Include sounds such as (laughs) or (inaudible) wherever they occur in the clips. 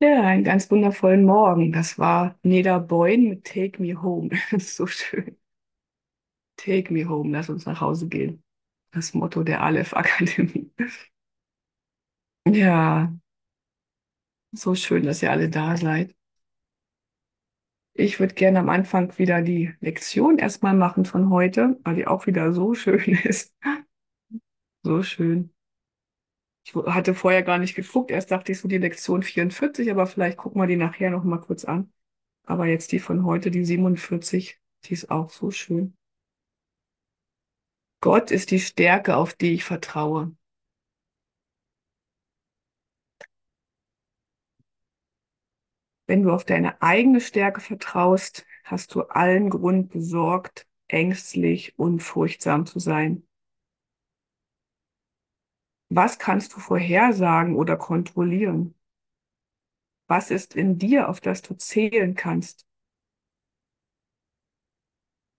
Ja, einen ganz wundervollen Morgen. Das war Neda Boyne mit Take Me Home. (laughs) Das ist so schön. Take Me Home, lass uns nach Hause gehen. Das Motto der Aleph Akademie. Ja, so schön, dass ihr alle da seid. Ich würde gerne am Anfang wieder die Lektion erstmal machen von heute, weil die auch wieder so schön (laughs) ist. So schön. Ich hatte vorher gar nicht geguckt. Erst dachte ich so die Lektion 44, aber vielleicht gucken wir die nachher noch mal kurz an. Aber jetzt die von heute, die 47, die ist auch so schön. Gott ist die Stärke, auf die ich vertraue. Wenn du auf deine eigene Stärke vertraust, hast du allen Grund, besorgt, ängstlich und furchtsam zu sein. Was kannst du vorhersagen oder kontrollieren? Was ist in dir, auf das du zählen kannst?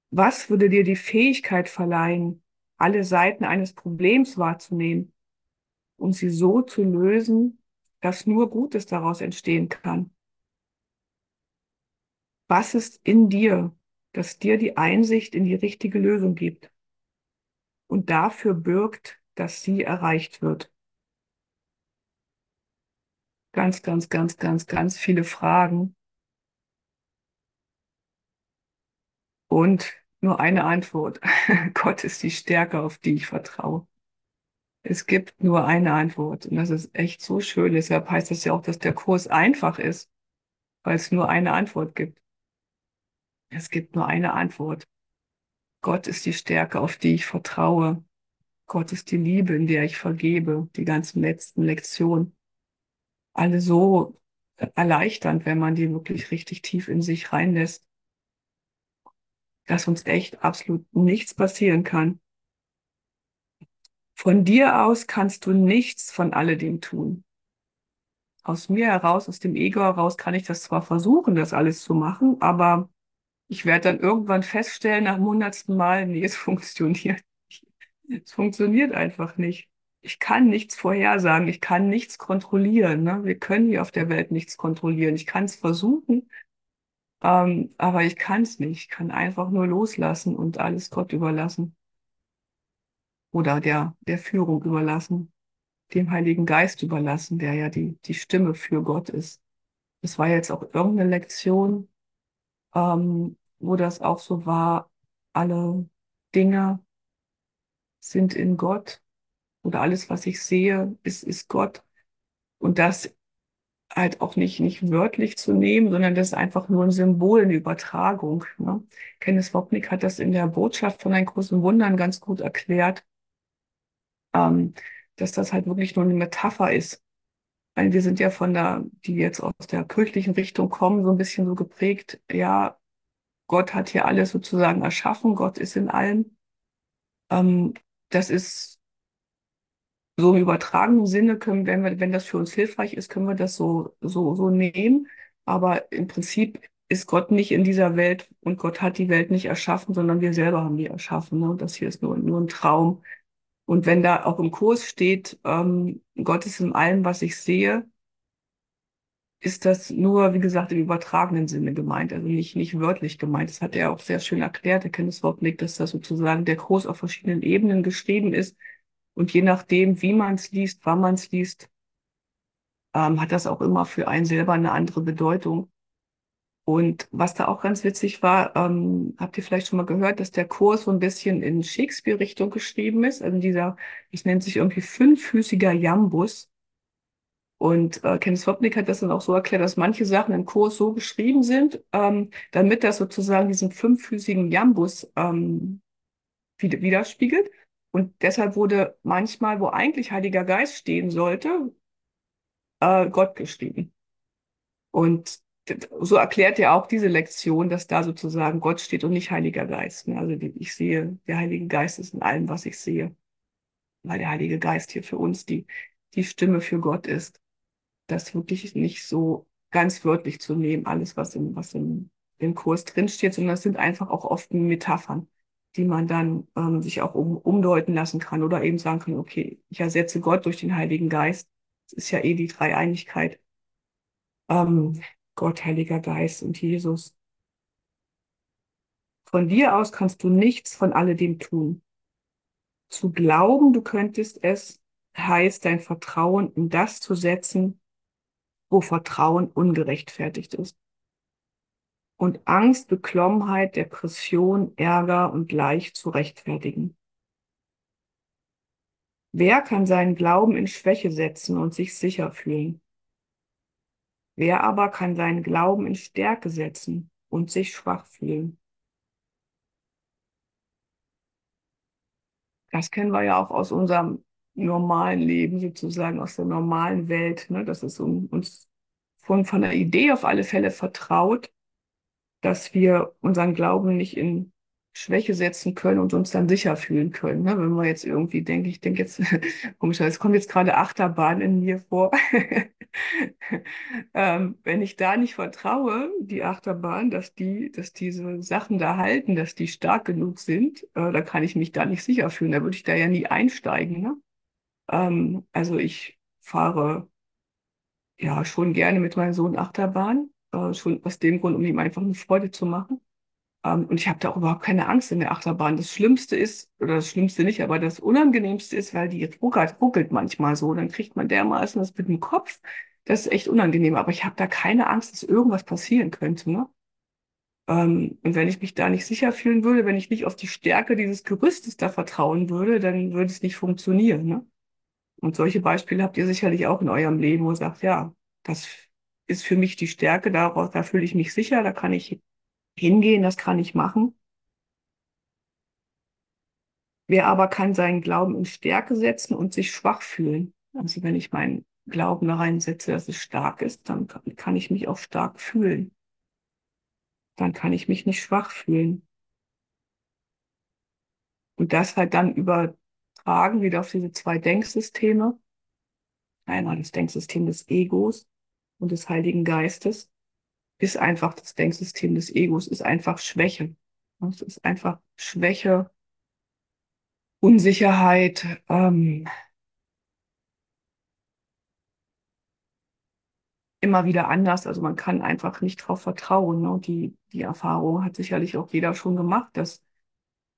Was würde dir die Fähigkeit verleihen, alle Seiten eines Problems wahrzunehmen und sie so zu lösen, dass nur Gutes daraus entstehen kann? Was ist in dir, das dir die Einsicht in die richtige Lösung gibt und dafür bürgt, dass sie erreicht wird? Ganz, ganz, ganz, ganz, ganz viele Fragen und nur eine Antwort. (laughs) Gott ist die Stärke, auf die ich vertraue. Es gibt nur eine Antwort und das ist echt so schön. Deshalb heißt das ja auch, dass der Kurs einfach ist, weil es nur eine Antwort gibt. Es gibt nur eine Antwort. Gott ist die Stärke, auf die ich vertraue. Gott ist die Liebe, in der ich vergebe. Die ganzen letzten Lektionen. Alle so erleichternd, wenn man die wirklich richtig tief in sich reinlässt. Dass uns echt absolut nichts passieren kann. Von dir aus kannst du nichts von alledem tun. Aus mir heraus, aus dem Ego heraus kann ich das zwar versuchen, das alles zu machen, aber ich werde dann irgendwann feststellen, nach hundertsten Mal, nee, es (laughs) funktioniert. Es funktioniert einfach nicht. Ich kann nichts vorhersagen, ich kann nichts kontrollieren. Ne? Wir können hier auf der Welt nichts kontrollieren. Ich kann es versuchen, ähm, aber ich kann es nicht. Ich kann einfach nur loslassen und alles Gott überlassen. Oder der, der Führung überlassen, dem Heiligen Geist überlassen, der ja die, die Stimme für Gott ist. Das war jetzt auch irgendeine Lektion, ähm, wo das auch so war, alle Dinge sind in Gott oder alles, was ich sehe, ist, ist Gott. Und das halt auch nicht, nicht wörtlich zu nehmen, sondern das ist einfach nur ein Symbol, eine Übertragung. Ne? Kenneth Wapnick hat das in der Botschaft von den großen Wundern ganz gut erklärt, ähm, dass das halt wirklich nur eine Metapher ist. Weil wir sind ja von der, die jetzt aus der kirchlichen Richtung kommen, so ein bisschen so geprägt, ja, Gott hat hier alles sozusagen erschaffen, Gott ist in allem. Ähm, das ist so im übertragenen Sinne können, wenn wir, wenn das für uns hilfreich ist, können wir das so, so, so nehmen. Aber im Prinzip ist Gott nicht in dieser Welt und Gott hat die Welt nicht erschaffen, sondern wir selber haben die erschaffen. Ne? Und das hier ist nur, nur ein Traum. Und wenn da auch im Kurs steht, ähm, Gott ist in allem, was ich sehe, ist das nur, wie gesagt, im übertragenen Sinne gemeint, also nicht, nicht wörtlich gemeint. Das hat er auch sehr schön erklärt, der Wapnick, dass das sozusagen der Kurs auf verschiedenen Ebenen geschrieben ist. Und je nachdem, wie man es liest, wann man es liest, ähm, hat das auch immer für einen selber eine andere Bedeutung. Und was da auch ganz witzig war, ähm, habt ihr vielleicht schon mal gehört, dass der Kurs so ein bisschen in Shakespeare-Richtung geschrieben ist. Also dieser, es nennt sich irgendwie fünffüßiger Jambus. Und äh, Kenneth Wapnick hat das dann auch so erklärt, dass manche Sachen im Kurs so geschrieben sind, ähm, damit das sozusagen diesen fünffüßigen Jambus ähm, widerspiegelt. Und deshalb wurde manchmal, wo eigentlich Heiliger Geist stehen sollte, äh, Gott geschrieben. Und so erklärt er auch diese Lektion, dass da sozusagen Gott steht und nicht Heiliger Geist. Also ich sehe, der Heilige Geist ist in allem, was ich sehe. Weil der Heilige Geist hier für uns die, die Stimme für Gott ist. Das wirklich nicht so ganz wörtlich zu nehmen, alles, was im, was im, im Kurs drinsteht, sondern das sind einfach auch oft Metaphern, die man dann ähm, sich auch um, umdeuten lassen kann oder eben sagen kann, okay, ich ersetze Gott durch den Heiligen Geist. Das ist ja eh die Dreieinigkeit Ähm, Gott, Heiliger Geist und Jesus. Von dir aus kannst du nichts von alledem tun. Zu glauben, du könntest es, heißt dein Vertrauen in das zu setzen, wo Vertrauen ungerechtfertigt ist. Und Angst, Beklommenheit, Depression, Ärger und Leicht zu rechtfertigen. Wer kann seinen Glauben in Schwäche setzen und sich sicher fühlen? Wer aber kann seinen Glauben in Stärke setzen und sich schwach fühlen? Das kennen wir ja auch aus unserem normalen Leben, sozusagen aus der normalen Welt, ne? dass es uns von, von der Idee auf alle Fälle vertraut, dass wir unseren Glauben nicht in Schwäche setzen können und uns dann sicher fühlen können. Ne? Wenn wir jetzt irgendwie denken, ich denke jetzt, (laughs) komisch, es kommt jetzt gerade Achterbahn in mir vor. (laughs) ähm, wenn ich da nicht vertraue, die Achterbahn, dass die, dass diese Sachen da halten, dass die stark genug sind, äh, da kann ich mich da nicht sicher fühlen. Da würde ich da ja nie einsteigen. Ne? Ähm, also ich fahre ja schon gerne mit meinem Sohn Achterbahn, äh, schon aus dem Grund, um ihm einfach eine Freude zu machen. Ähm, und ich habe da auch überhaupt keine Angst in der Achterbahn. Das Schlimmste ist, oder das Schlimmste nicht, aber das Unangenehmste ist, weil die ruckelt, ruckelt manchmal so. Dann kriegt man dermaßen das mit dem Kopf. Das ist echt unangenehm. Aber ich habe da keine Angst, dass irgendwas passieren könnte. Ne? Ähm, und wenn ich mich da nicht sicher fühlen würde, wenn ich nicht auf die Stärke dieses Gerüstes da vertrauen würde, dann würde es nicht funktionieren. Ne? Und solche Beispiele habt ihr sicherlich auch in eurem Leben, wo ihr sagt, ja, das ist für mich die Stärke, daraus, da fühle ich mich sicher, da kann ich hingehen, das kann ich machen. Wer aber kann seinen Glauben in Stärke setzen und sich schwach fühlen? Also wenn ich meinen Glauben da reinsetze, dass es stark ist, dann kann ich mich auch stark fühlen. Dann kann ich mich nicht schwach fühlen. Und das halt dann übertragen wieder auf diese zwei Denksysteme. Einmal das Denksystem des Egos und des Heiligen Geistes ist einfach das Denksystem des Egos, ist einfach Schwäche. Es ist einfach Schwäche, Unsicherheit, ähm, immer wieder anders. Also man kann einfach nicht darauf vertrauen. Ne? Die, die Erfahrung hat sicherlich auch jeder schon gemacht, dass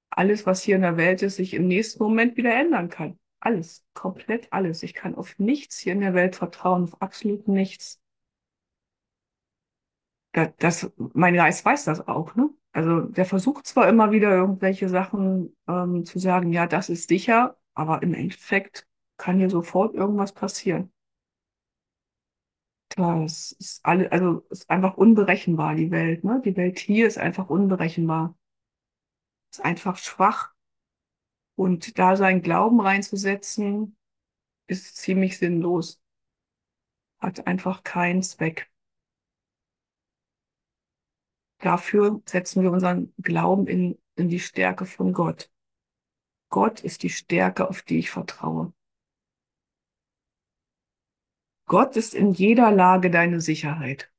alles, was hier in der Welt ist, sich im nächsten Moment wieder ändern kann. Alles, komplett alles. Ich kann auf nichts hier in der Welt vertrauen, auf absolut nichts das, mein Geist weiß das auch, ne? Also der versucht zwar immer wieder irgendwelche Sachen ähm, zu sagen, ja, das ist sicher, aber im Endeffekt kann hier sofort irgendwas passieren. Das ist alle, also ist einfach unberechenbar, die Welt, ne? Die Welt hier ist einfach unberechenbar. Ist einfach schwach. Und da seinen Glauben reinzusetzen, ist ziemlich sinnlos. Hat einfach keinen Zweck. Dafür setzen wir unseren Glauben in, in die Stärke von Gott. Gott ist die Stärke, auf die ich vertraue. Gott ist in jeder Lage deine Sicherheit.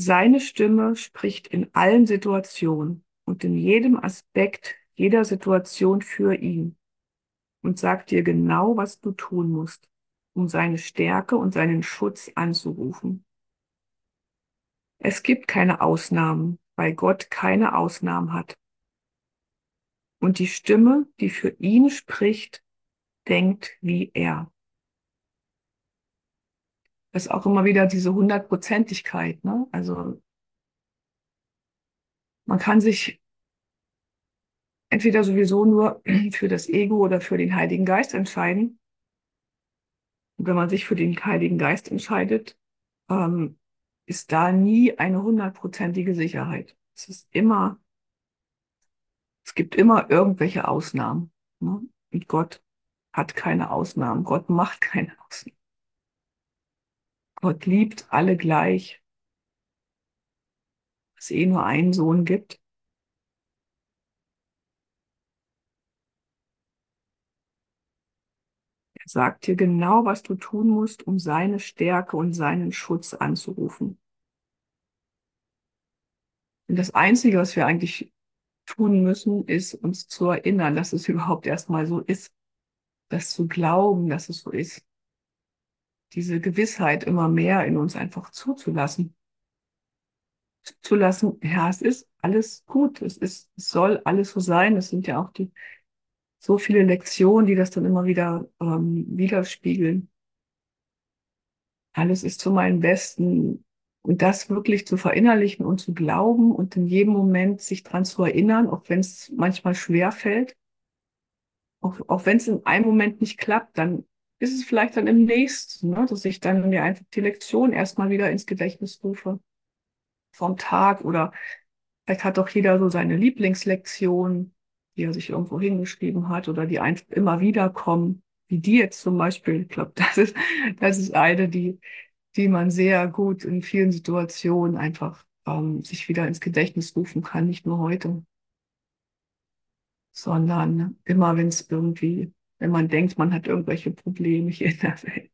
Seine Stimme spricht in allen Situationen und in jedem Aspekt jeder Situation für ihn und sagt dir genau, was du tun musst, um seine Stärke und seinen Schutz anzurufen. Es gibt keine Ausnahmen, weil Gott keine Ausnahmen hat. Und die Stimme, die für ihn spricht, denkt wie er. Ist auch immer wieder diese Hundertprozentigkeit. Ne? Also man kann sich entweder sowieso nur (clears throat) für das Ego oder für den Heiligen Geist entscheiden. Und wenn man sich für den Heiligen Geist entscheidet, ähm, ist da nie eine hundertprozentige Sicherheit. Es ist immer, es gibt immer irgendwelche Ausnahmen. Ne? Und Gott hat keine Ausnahmen. Gott macht keine Ausnahmen. Gott liebt alle gleich. Es eh nur einen Sohn gibt. sagt dir genau, was du tun musst, um seine Stärke und seinen Schutz anzurufen. Und das Einzige, was wir eigentlich tun müssen, ist uns zu erinnern, dass es überhaupt erstmal so ist. Das zu glauben, dass es so ist. Diese Gewissheit immer mehr in uns einfach zuzulassen. Zulassen, ja, es ist alles gut, es ist, es soll alles so sein. Es sind ja auch die so viele Lektionen, die das dann immer wieder ähm, widerspiegeln. Alles ist zu meinem Besten. Und das wirklich zu verinnerlichen und zu glauben und in jedem Moment sich dran zu erinnern, auch wenn es manchmal schwer fällt, auch, auch wenn es in einem Moment nicht klappt, dann ist es vielleicht dann im nächsten, ne, dass ich dann mir einfach die Lektion erstmal wieder ins Gedächtnis rufe vom Tag oder vielleicht hat doch jeder so seine Lieblingslektion, die er sich irgendwo hingeschrieben hat oder die einfach immer wieder kommen, wie die jetzt zum Beispiel. Ich glaube, (laughs) das ist, das ist eine, die, die man sehr gut in vielen Situationen einfach ähm, sich wieder ins Gedächtnis rufen kann, nicht nur heute, sondern immer, wenn es irgendwie, wenn man denkt, man hat irgendwelche Probleme hier in der Welt.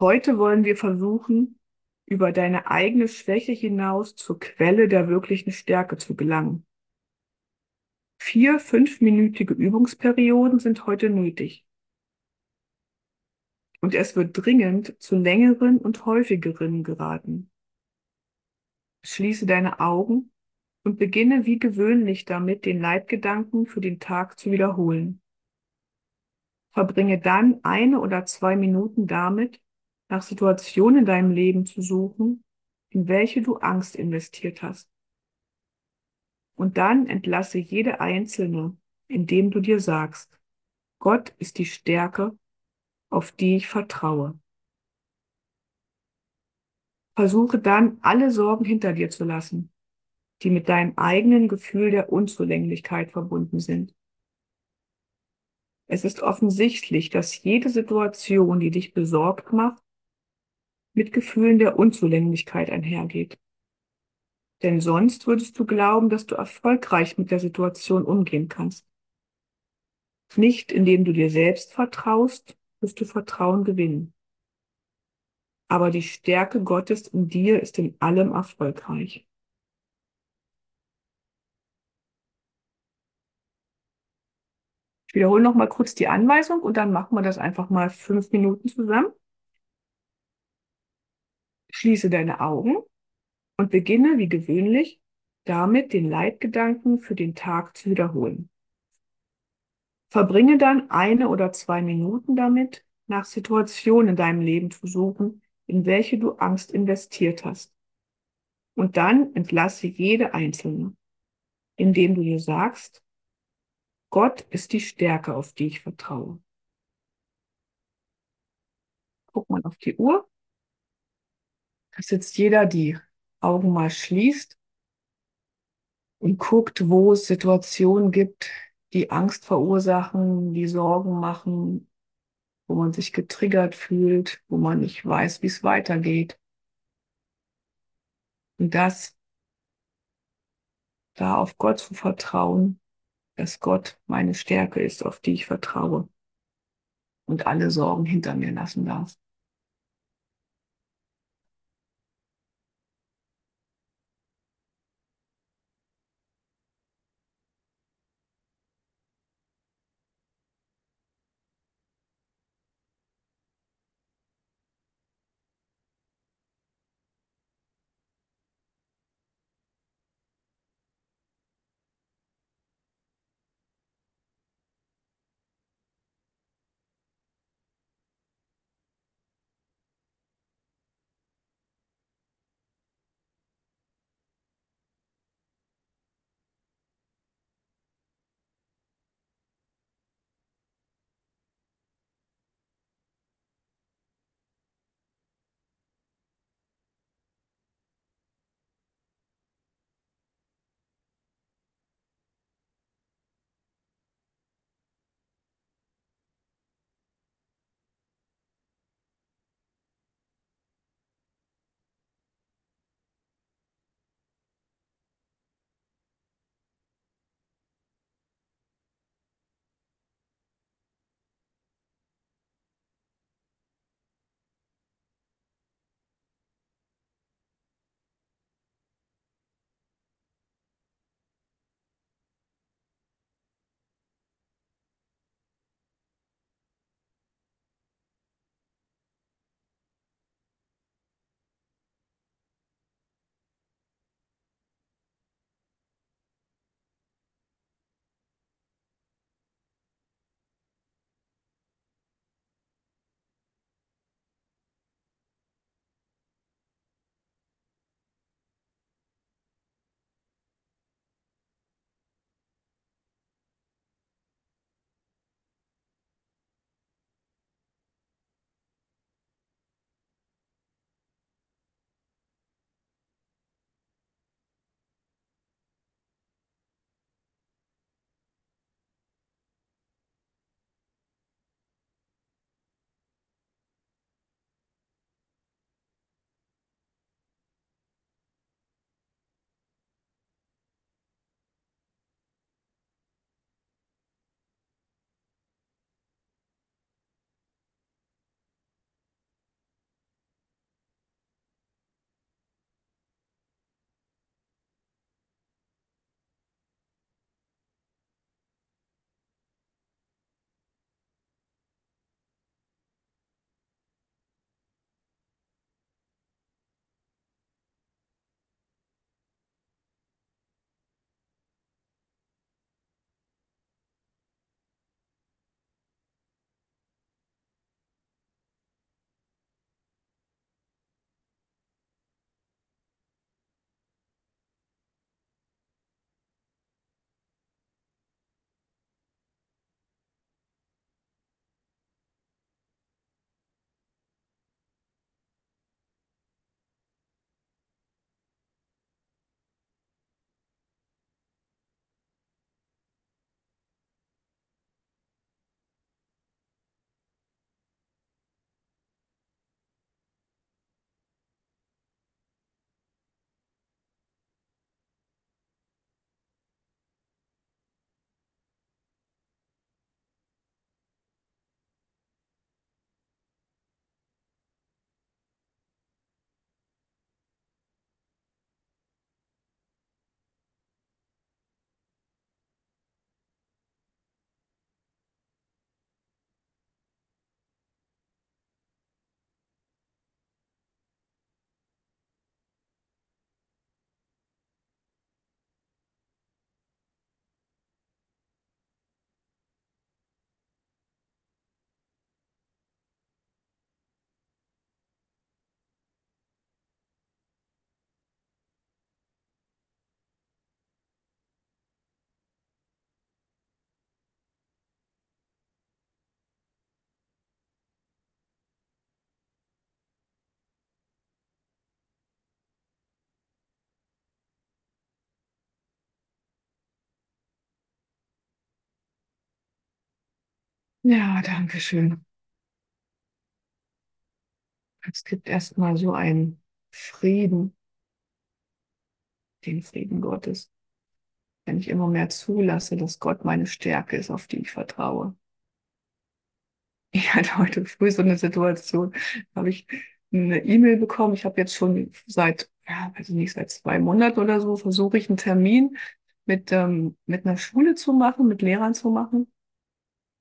Heute wollen wir versuchen, über deine eigene Schwäche hinaus zur Quelle der wirklichen Stärke zu gelangen. Vier fünfminütige Übungsperioden sind heute nötig. Und es wird dringend zu längeren und häufigeren geraten. Schließe deine Augen und beginne wie gewöhnlich damit, den Leitgedanken für den Tag zu wiederholen. Verbringe dann eine oder zwei Minuten damit, nach Situationen in deinem Leben zu suchen, in welche du Angst investiert hast. Und dann entlasse jede einzelne, indem du dir sagst, Gott ist die Stärke, auf die ich vertraue. Versuche dann alle Sorgen hinter dir zu lassen, die mit deinem eigenen Gefühl der Unzulänglichkeit verbunden sind. Es ist offensichtlich, dass jede Situation, die dich besorgt macht, mit Gefühlen der Unzulänglichkeit einhergeht. Denn sonst würdest du glauben, dass du erfolgreich mit der Situation umgehen kannst. Nicht indem du dir selbst vertraust, wirst du Vertrauen gewinnen. Aber die Stärke Gottes in dir ist in allem erfolgreich. Ich wiederhole noch mal kurz die Anweisung und dann machen wir das einfach mal fünf Minuten zusammen. Schließe deine Augen und beginne wie gewöhnlich damit, den Leitgedanken für den Tag zu wiederholen. Verbringe dann eine oder zwei Minuten damit, nach Situationen in deinem Leben zu suchen, in welche du Angst investiert hast. Und dann entlasse jede einzelne, indem du dir sagst, Gott ist die Stärke, auf die ich vertraue. Guck mal auf die Uhr dass jetzt jeder die Augen mal schließt und guckt, wo es Situationen gibt, die Angst verursachen, die Sorgen machen, wo man sich getriggert fühlt, wo man nicht weiß, wie es weitergeht. Und das, da auf Gott zu vertrauen, dass Gott meine Stärke ist, auf die ich vertraue und alle Sorgen hinter mir lassen darf. Ja, danke schön. Es gibt erstmal so einen Frieden, den Frieden Gottes, wenn ich immer mehr zulasse, dass Gott meine Stärke ist, auf die ich vertraue. (laughs) Ich hatte heute früh so eine Situation, habe ich eine E-Mail bekommen. Ich habe jetzt schon seit, ja, weiß ich nicht, seit zwei Monaten oder so, versuche ich einen Termin mit, ähm, mit einer Schule zu machen, mit Lehrern zu machen.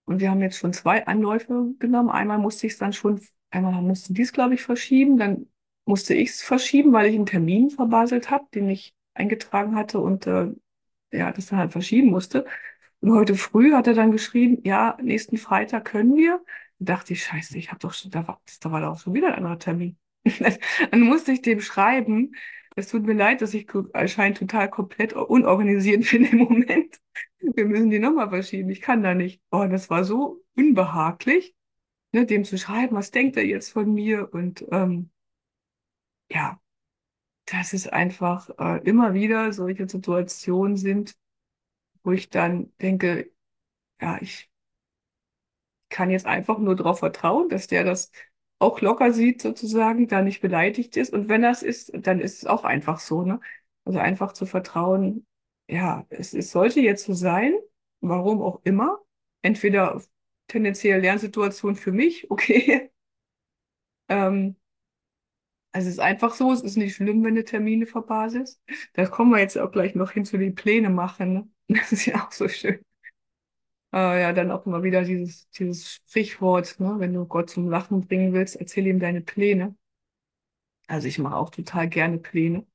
Und wir haben jetzt schon zwei Anläufe genommen. Einmal musste ich es dann schon, einmal musste dies, glaube ich, verschieben. Dann musste ich es verschieben, weil ich einen Termin verbaselt habe, den ich eingetragen hatte und äh, ja, das dann halt verschieben musste. Und heute früh hat er dann geschrieben, ja, nächsten Freitag können wir. Da dachte ich, scheiße, ich habe doch schon, da war, da war doch schon wieder ein anderer Termin. (laughs) Dann musste ich dem schreiben, es tut mir leid, dass ich anscheinend total komplett unorganisiert (laughs) bin im Moment. Wir müssen die nochmal verschieben. Ich kann da nicht. Oh, das war so unbehaglich, ne, dem zu schreiben, was denkt er jetzt von mir? Und ähm, ja, dass es einfach äh, immer wieder solche Situationen sind, wo ich dann denke, ja, ich kann jetzt einfach nur darauf vertrauen, dass der das auch locker sieht, sozusagen, da nicht beleidigt ist. Und wenn das ist, dann ist es auch einfach so, ne? Also einfach zu vertrauen, ja, es, es sollte jetzt so sein, warum auch immer. Entweder tendenziell Lernsituation für mich, (laughs) okay. Ähm, also es ist einfach so, es ist nicht schlimm, wenn du Termine verbaselst. Da kommen wir jetzt auch gleich noch hin zu den Pläne machen. Ne? (laughs) Das ist ja auch so schön. Äh, ja, dann auch immer wieder dieses, dieses Sprichwort, ne? Wenn du Gott zum Lachen bringen willst, erzähl ihm deine Pläne. Also ich mache auch total gerne Pläne.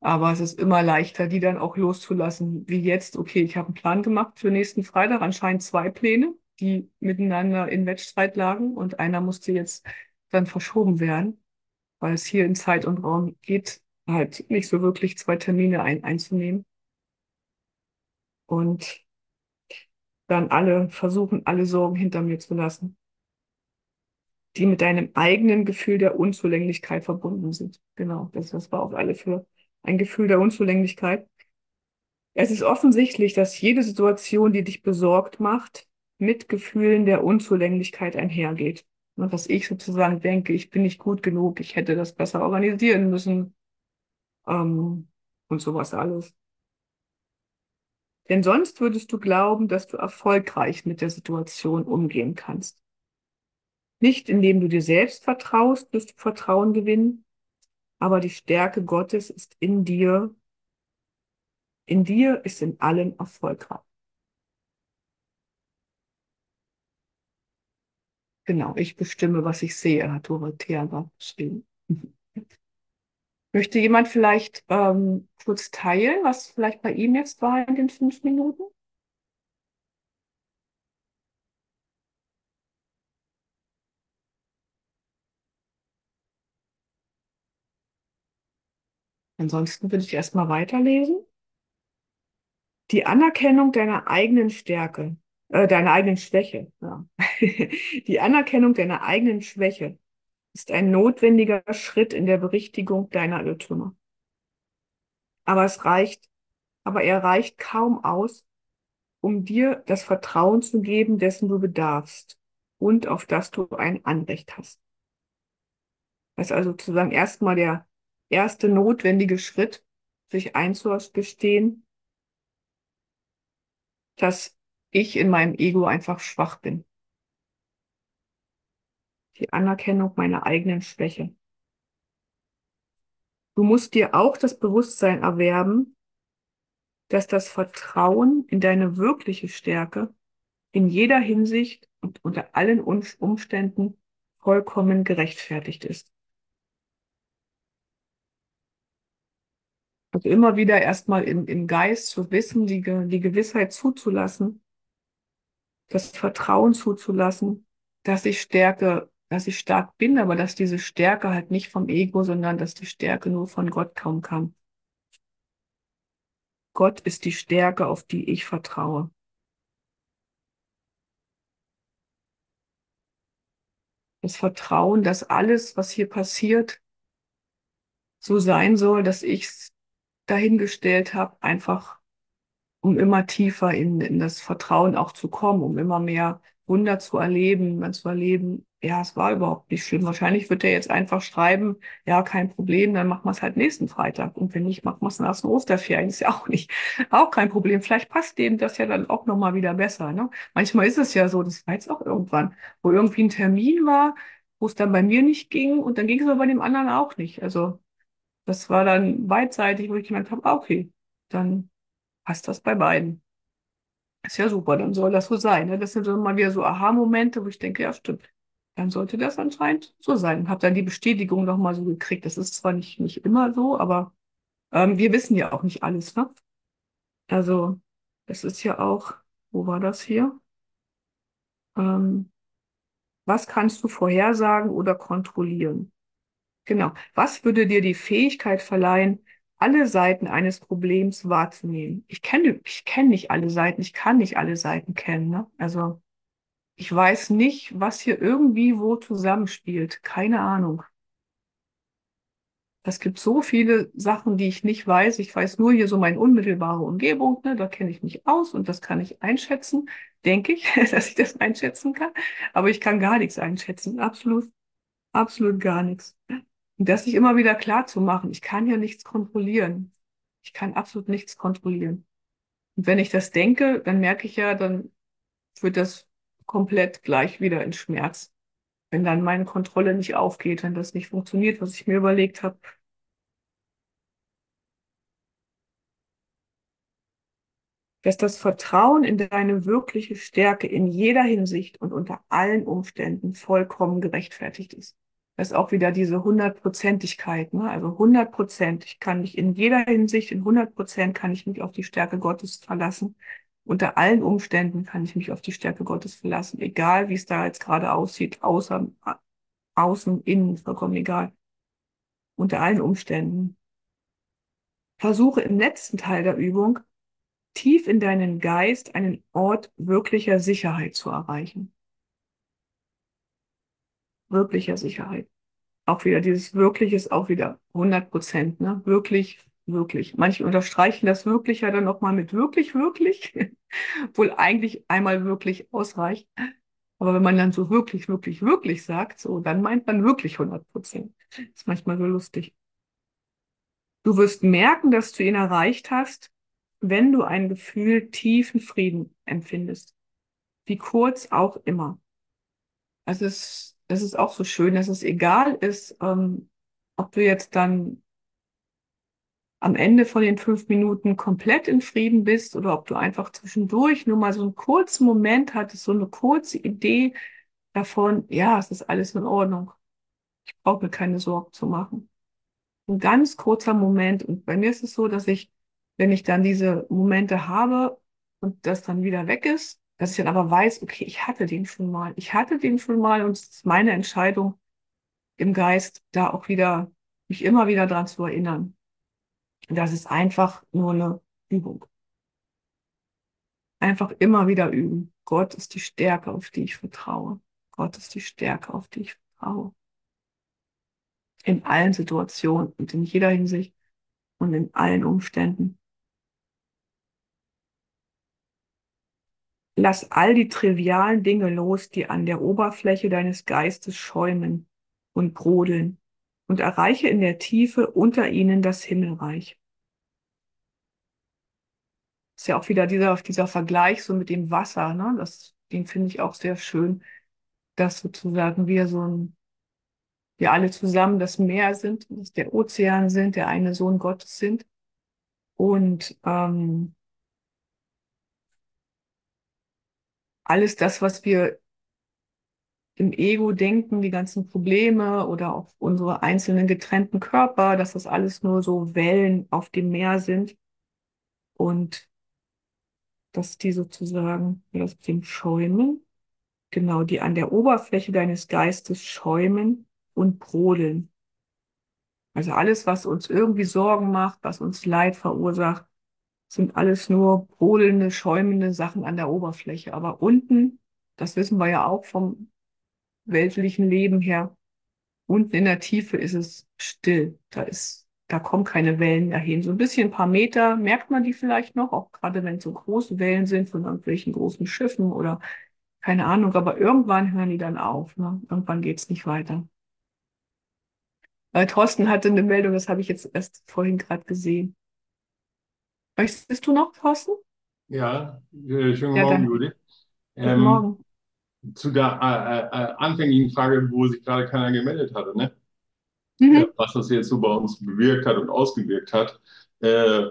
Aber es ist immer leichter, die dann auch loszulassen, wie jetzt. Okay, ich habe einen Plan gemacht für nächsten Freitag, anscheinend zwei Pläne, die miteinander in Wettstreit lagen und einer musste jetzt dann verschoben werden, weil es hier in Zeit und Raum geht, halt nicht so wirklich zwei Termine ein, einzunehmen. Und dann alle versuchen, alle Sorgen hinter mir zu lassen, die mit deinem eigenen Gefühl der Unzulänglichkeit verbunden sind. Genau, das, das war auf alle für ein Gefühl der Unzulänglichkeit. Es ist offensichtlich, dass jede Situation, die dich besorgt macht, mit Gefühlen der Unzulänglichkeit einhergeht. Und dass ich sozusagen denke, ich bin nicht gut genug, ich hätte das besser organisieren müssen ähm, und sowas alles. Denn sonst würdest du glauben, dass du erfolgreich mit der Situation umgehen kannst. Nicht indem du dir selbst vertraust, wirst du Vertrauen gewinnen, aber die Stärke Gottes ist in dir. In dir ist in allem erfolgreich. Genau, ich bestimme, was ich sehe, hat Dorothea geschrieben. Möchte jemand vielleicht ähm, kurz teilen, was vielleicht bei ihm jetzt war in den fünf Minuten? Ansonsten würde ich erstmal weiterlesen. Die Anerkennung deiner eigenen Stärke, äh, deiner eigenen Schwäche, ja. (laughs) Die Anerkennung deiner eigenen Schwäche ist ein notwendiger Schritt in der Berichtigung deiner Irrtümer. Aber es reicht, aber er reicht kaum aus, um dir das Vertrauen zu geben, dessen du bedarfst und auf das du ein Anrecht hast. Das ist also sozusagen erstmal der erste notwendige Schritt, sich einzugestehen, dass ich in meinem Ego einfach schwach bin. Die Anerkennung meiner eigenen Schwäche. Du musst dir auch das Bewusstsein erwerben, dass das Vertrauen in deine wirkliche Stärke in jeder Hinsicht und unter allen Umständen vollkommen gerechtfertigt ist. Also immer wieder erstmal im, im Geist zu wissen, die, die Gewissheit zuzulassen, das Vertrauen zuzulassen, dass ich Stärke, dass ich stark bin, aber dass diese Stärke halt nicht vom Ego, sondern dass die Stärke nur von Gott kommen kann. Gott ist die Stärke, auf die ich vertraue. Das Vertrauen, dass alles, was hier passiert, so sein soll, dass ich es dahingestellt habe, einfach um immer tiefer in, in das Vertrauen auch zu kommen, um immer mehr Wunder zu erleben, zu erleben, ja, es war überhaupt nicht schlimm. Wahrscheinlich wird er jetzt einfach schreiben, ja, kein Problem, dann machen wir es halt nächsten Freitag. Und wenn nicht, machen wir es nach den Osterferien. Ist ja auch nicht, (laughs) auch kein Problem. Vielleicht passt dem das ja dann auch nochmal wieder besser. Ne? Manchmal ist es ja so, das war jetzt auch irgendwann, wo irgendwie ein Termin war, wo es dann bei mir nicht ging und dann ging es aber bei dem anderen auch nicht. Also das war dann beidseitig, wo ich gemerkt habe, ah, okay, dann passt das bei beiden. Ist ja super, dann soll das so sein. Ne? Das sind dann mal wieder so Aha-Momente, wo ich denke, ja, stimmt. Dann sollte das anscheinend so sein. Hab dann die Bestätigung noch mal so gekriegt. Das ist zwar nicht, nicht immer so, aber ähm, wir wissen ja auch nicht alles, ne? Also, das ist ja auch, wo war das hier? Ähm, was kannst du vorhersagen oder kontrollieren? Genau. Was würde dir die Fähigkeit verleihen, alle Seiten eines Problems wahrzunehmen? Ich kenne, ich kenne nicht alle Seiten, ich kann nicht alle Seiten kennen, ne? Also, ich weiß nicht, was hier irgendwie wo zusammenspielt. Keine Ahnung. Es gibt so viele Sachen, die ich nicht weiß. Ich weiß nur hier so meine unmittelbare Umgebung, ne? Da kenne ich mich aus und das kann ich einschätzen, denke ich, (laughs) dass ich das einschätzen kann. Aber ich kann gar nichts einschätzen. Absolut, absolut gar nichts. Und das sich immer wieder klar zu machen. Ich kann ja nichts kontrollieren. Ich kann absolut nichts kontrollieren. Und wenn ich das denke, dann merke ich ja, dann wird das komplett gleich wieder in Schmerz. Wenn dann meine Kontrolle nicht aufgeht, wenn das nicht funktioniert, was ich mir überlegt habe. Dass das Vertrauen in deine wirkliche Stärke in jeder Hinsicht und unter allen Umständen vollkommen gerechtfertigt ist. Das ist auch wieder diese Hundertprozentigkeit, ne? Also hundert Prozent. Ich kann mich in jeder Hinsicht, in hundert Prozent kann ich mich auf die Stärke Gottes verlassen. Unter allen Umständen kann ich mich auf die Stärke Gottes verlassen, egal wie es da jetzt gerade aussieht, außer, außen, innen, vollkommen egal. Unter allen Umständen. Versuche im letzten Teil der Übung tief in deinen Geist einen Ort wirklicher Sicherheit zu erreichen. Wirklicher Sicherheit. Auch wieder dieses Wirkliches, auch wieder 100 Prozent, ne? Wirklich wirklich. Manche unterstreichen das wirklich ja dann nochmal mit wirklich, wirklich, (laughs) obwohl eigentlich einmal wirklich ausreicht. Aber wenn man dann so wirklich, wirklich, wirklich sagt, so, dann meint man wirklich 100 Prozent. Ist manchmal so lustig. Du wirst merken, dass du ihn erreicht hast, wenn du ein Gefühl tiefen Frieden empfindest. Wie kurz auch immer. Also es, es ist auch so schön, dass es egal ist, ähm, ob du jetzt dann am Ende von den fünf Minuten komplett in Frieden bist oder ob du einfach zwischendurch nur mal so einen kurzen Moment hattest, so eine kurze Idee davon, ja, es ist alles in Ordnung. Ich brauche mir keine Sorgen zu machen. Ein ganz kurzer Moment. Und bei mir ist es so, dass ich, wenn ich dann diese Momente habe und das dann wieder weg ist, dass ich dann aber weiß, okay, ich hatte den schon mal. Ich hatte den schon mal und es ist meine Entscheidung im Geist, da auch wieder, mich immer wieder dran zu erinnern. Das ist einfach nur eine Übung. Einfach immer wieder üben. Gott ist die Stärke, auf die ich vertraue. Gott ist die Stärke, auf die ich vertraue. In allen Situationen und in jeder Hinsicht und in allen Umständen. Lass all die trivialen Dinge los, die an der Oberfläche deines Geistes schäumen und brodeln und erreiche in der Tiefe unter ihnen das Himmelreich. Ist ja auch wieder dieser, dieser Vergleich so mit dem Wasser, ne? Das, den finde ich auch sehr schön, dass sozusagen wir so ein, wir alle zusammen das Meer sind, dass der Ozean sind, der eine Sohn Gottes sind. Und ähm, alles das, was wir im Ego denken, die ganzen Probleme oder auch unsere einzelnen getrennten Körper, dass das alles nur so Wellen auf dem Meer sind und dass die sozusagen, das dem Schäumen, genau, die an der Oberfläche deines Geistes schäumen und brodeln. Also alles, was uns irgendwie Sorgen macht, was uns Leid verursacht, sind alles nur brodelnde, schäumende Sachen an der Oberfläche. Aber unten, das wissen wir ja auch vom weltlichen Leben her. Unten in der Tiefe ist es still. Da ist, da kommen keine Wellen mehr hin. So ein bisschen ein paar Meter merkt man die vielleicht noch, auch gerade wenn es so große Wellen sind von irgendwelchen großen Schiffen oder Keine Ahnung, aber irgendwann hören die dann auf, ne? Irgendwann geht's nicht weiter. Weil Thorsten hatte eine Meldung, das habe ich jetzt erst vorhin gerade gesehen. Möchtest du noch, Thorsten? Ja, äh, schönen Ja, Morgen, Judith. guten Ähm, Morgen. Zu der äh, äh, äh, anfänglichen Frage, wo sich gerade keiner gemeldet hatte, ne? Mhm. was das jetzt so bei uns bewirkt hat und ausgewirkt hat. Äh,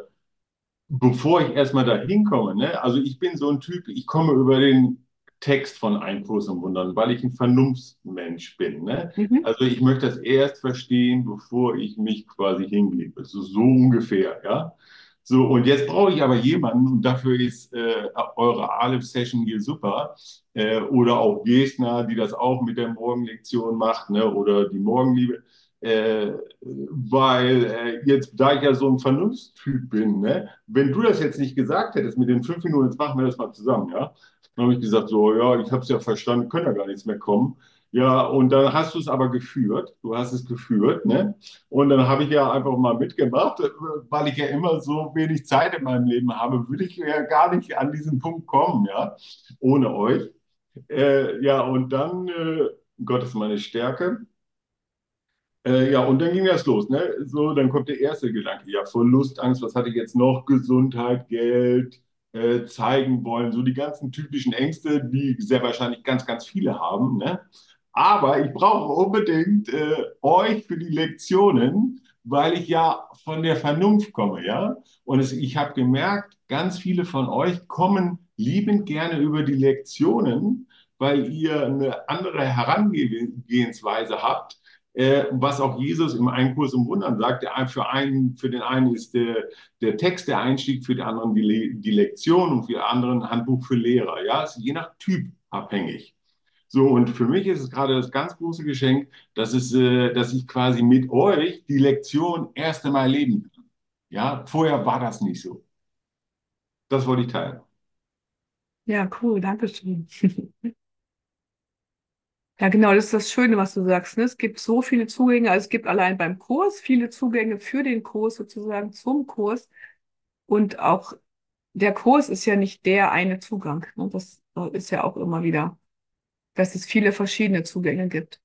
bevor ich erstmal da hinkomme, ne? Also ich bin so ein Typ, ich komme über den Text von Ein Kurs im Wundern, weil ich ein Vernunftsmensch bin, ne? Mhm. Also ich möchte das erst verstehen, bevor ich mich quasi hingebe. So, so ungefähr, ja? So, und jetzt brauche ich aber jemanden, und dafür ist äh, eure Aleph-Session hier super, äh, oder auch Gesner, die das auch mit der Morgenlektion macht, ne? Oder die Morgenliebe. Äh, weil äh, jetzt, da ich ja so ein Vernunftstyp bin, ne, wenn du das jetzt nicht gesagt hättest mit den fünf Minuten, jetzt machen wir das mal zusammen, ja, dann habe ich gesagt, so, ja, ich habe es ja verstanden, können ja gar nichts mehr kommen. Ja, und dann hast du es aber geführt, du hast es geführt, ne? Und dann habe ich ja einfach mal mitgemacht, weil ich ja immer so wenig Zeit in meinem Leben habe, würde ich ja gar nicht an diesen Punkt kommen, ja, ohne euch. Äh, ja, und dann, äh, Gott ist meine Stärke. Äh, ja, und dann ging das los, ne? So, dann kommt der erste Gedanke. Ja, Verlust, Angst, was hatte ich jetzt noch? Gesundheit, Geld, äh, zeigen wollen, so die ganzen typischen Ängste, die sehr wahrscheinlich ganz, ganz viele haben, ne? Aber ich brauche unbedingt äh, euch für die Lektionen, weil ich ja von der Vernunft komme, ja? Und es, ich habe gemerkt, ganz viele von euch kommen liebend gerne über die Lektionen, weil ihr eine andere Herangehensweise habt äh, was auch Jesus im einen Kurs im Wundern sagt, der, für, einen, für den einen ist der, der Text der Einstieg, für den anderen die, die Lektion und für den anderen Handbuch für Lehrer. Ja, ist je nach Typ abhängig. So, und für mich ist es gerade das ganz große Geschenk, dass, es, äh, dass ich quasi mit euch die Lektion erst einmal erleben kann. Ja, vorher war das nicht so. Das wollte ich teilen. Ja, cool, danke schön. (laughs) Ja, genau, das ist das Schöne, was du sagst. Ne? Es gibt so viele Zugänge, also es gibt allein beim Kurs viele Zugänge für den Kurs sozusagen zum Kurs. Und auch der Kurs ist ja nicht der eine Zugang. Ne? Das äh, ist ja auch immer wieder, dass es viele verschiedene Zugänge gibt.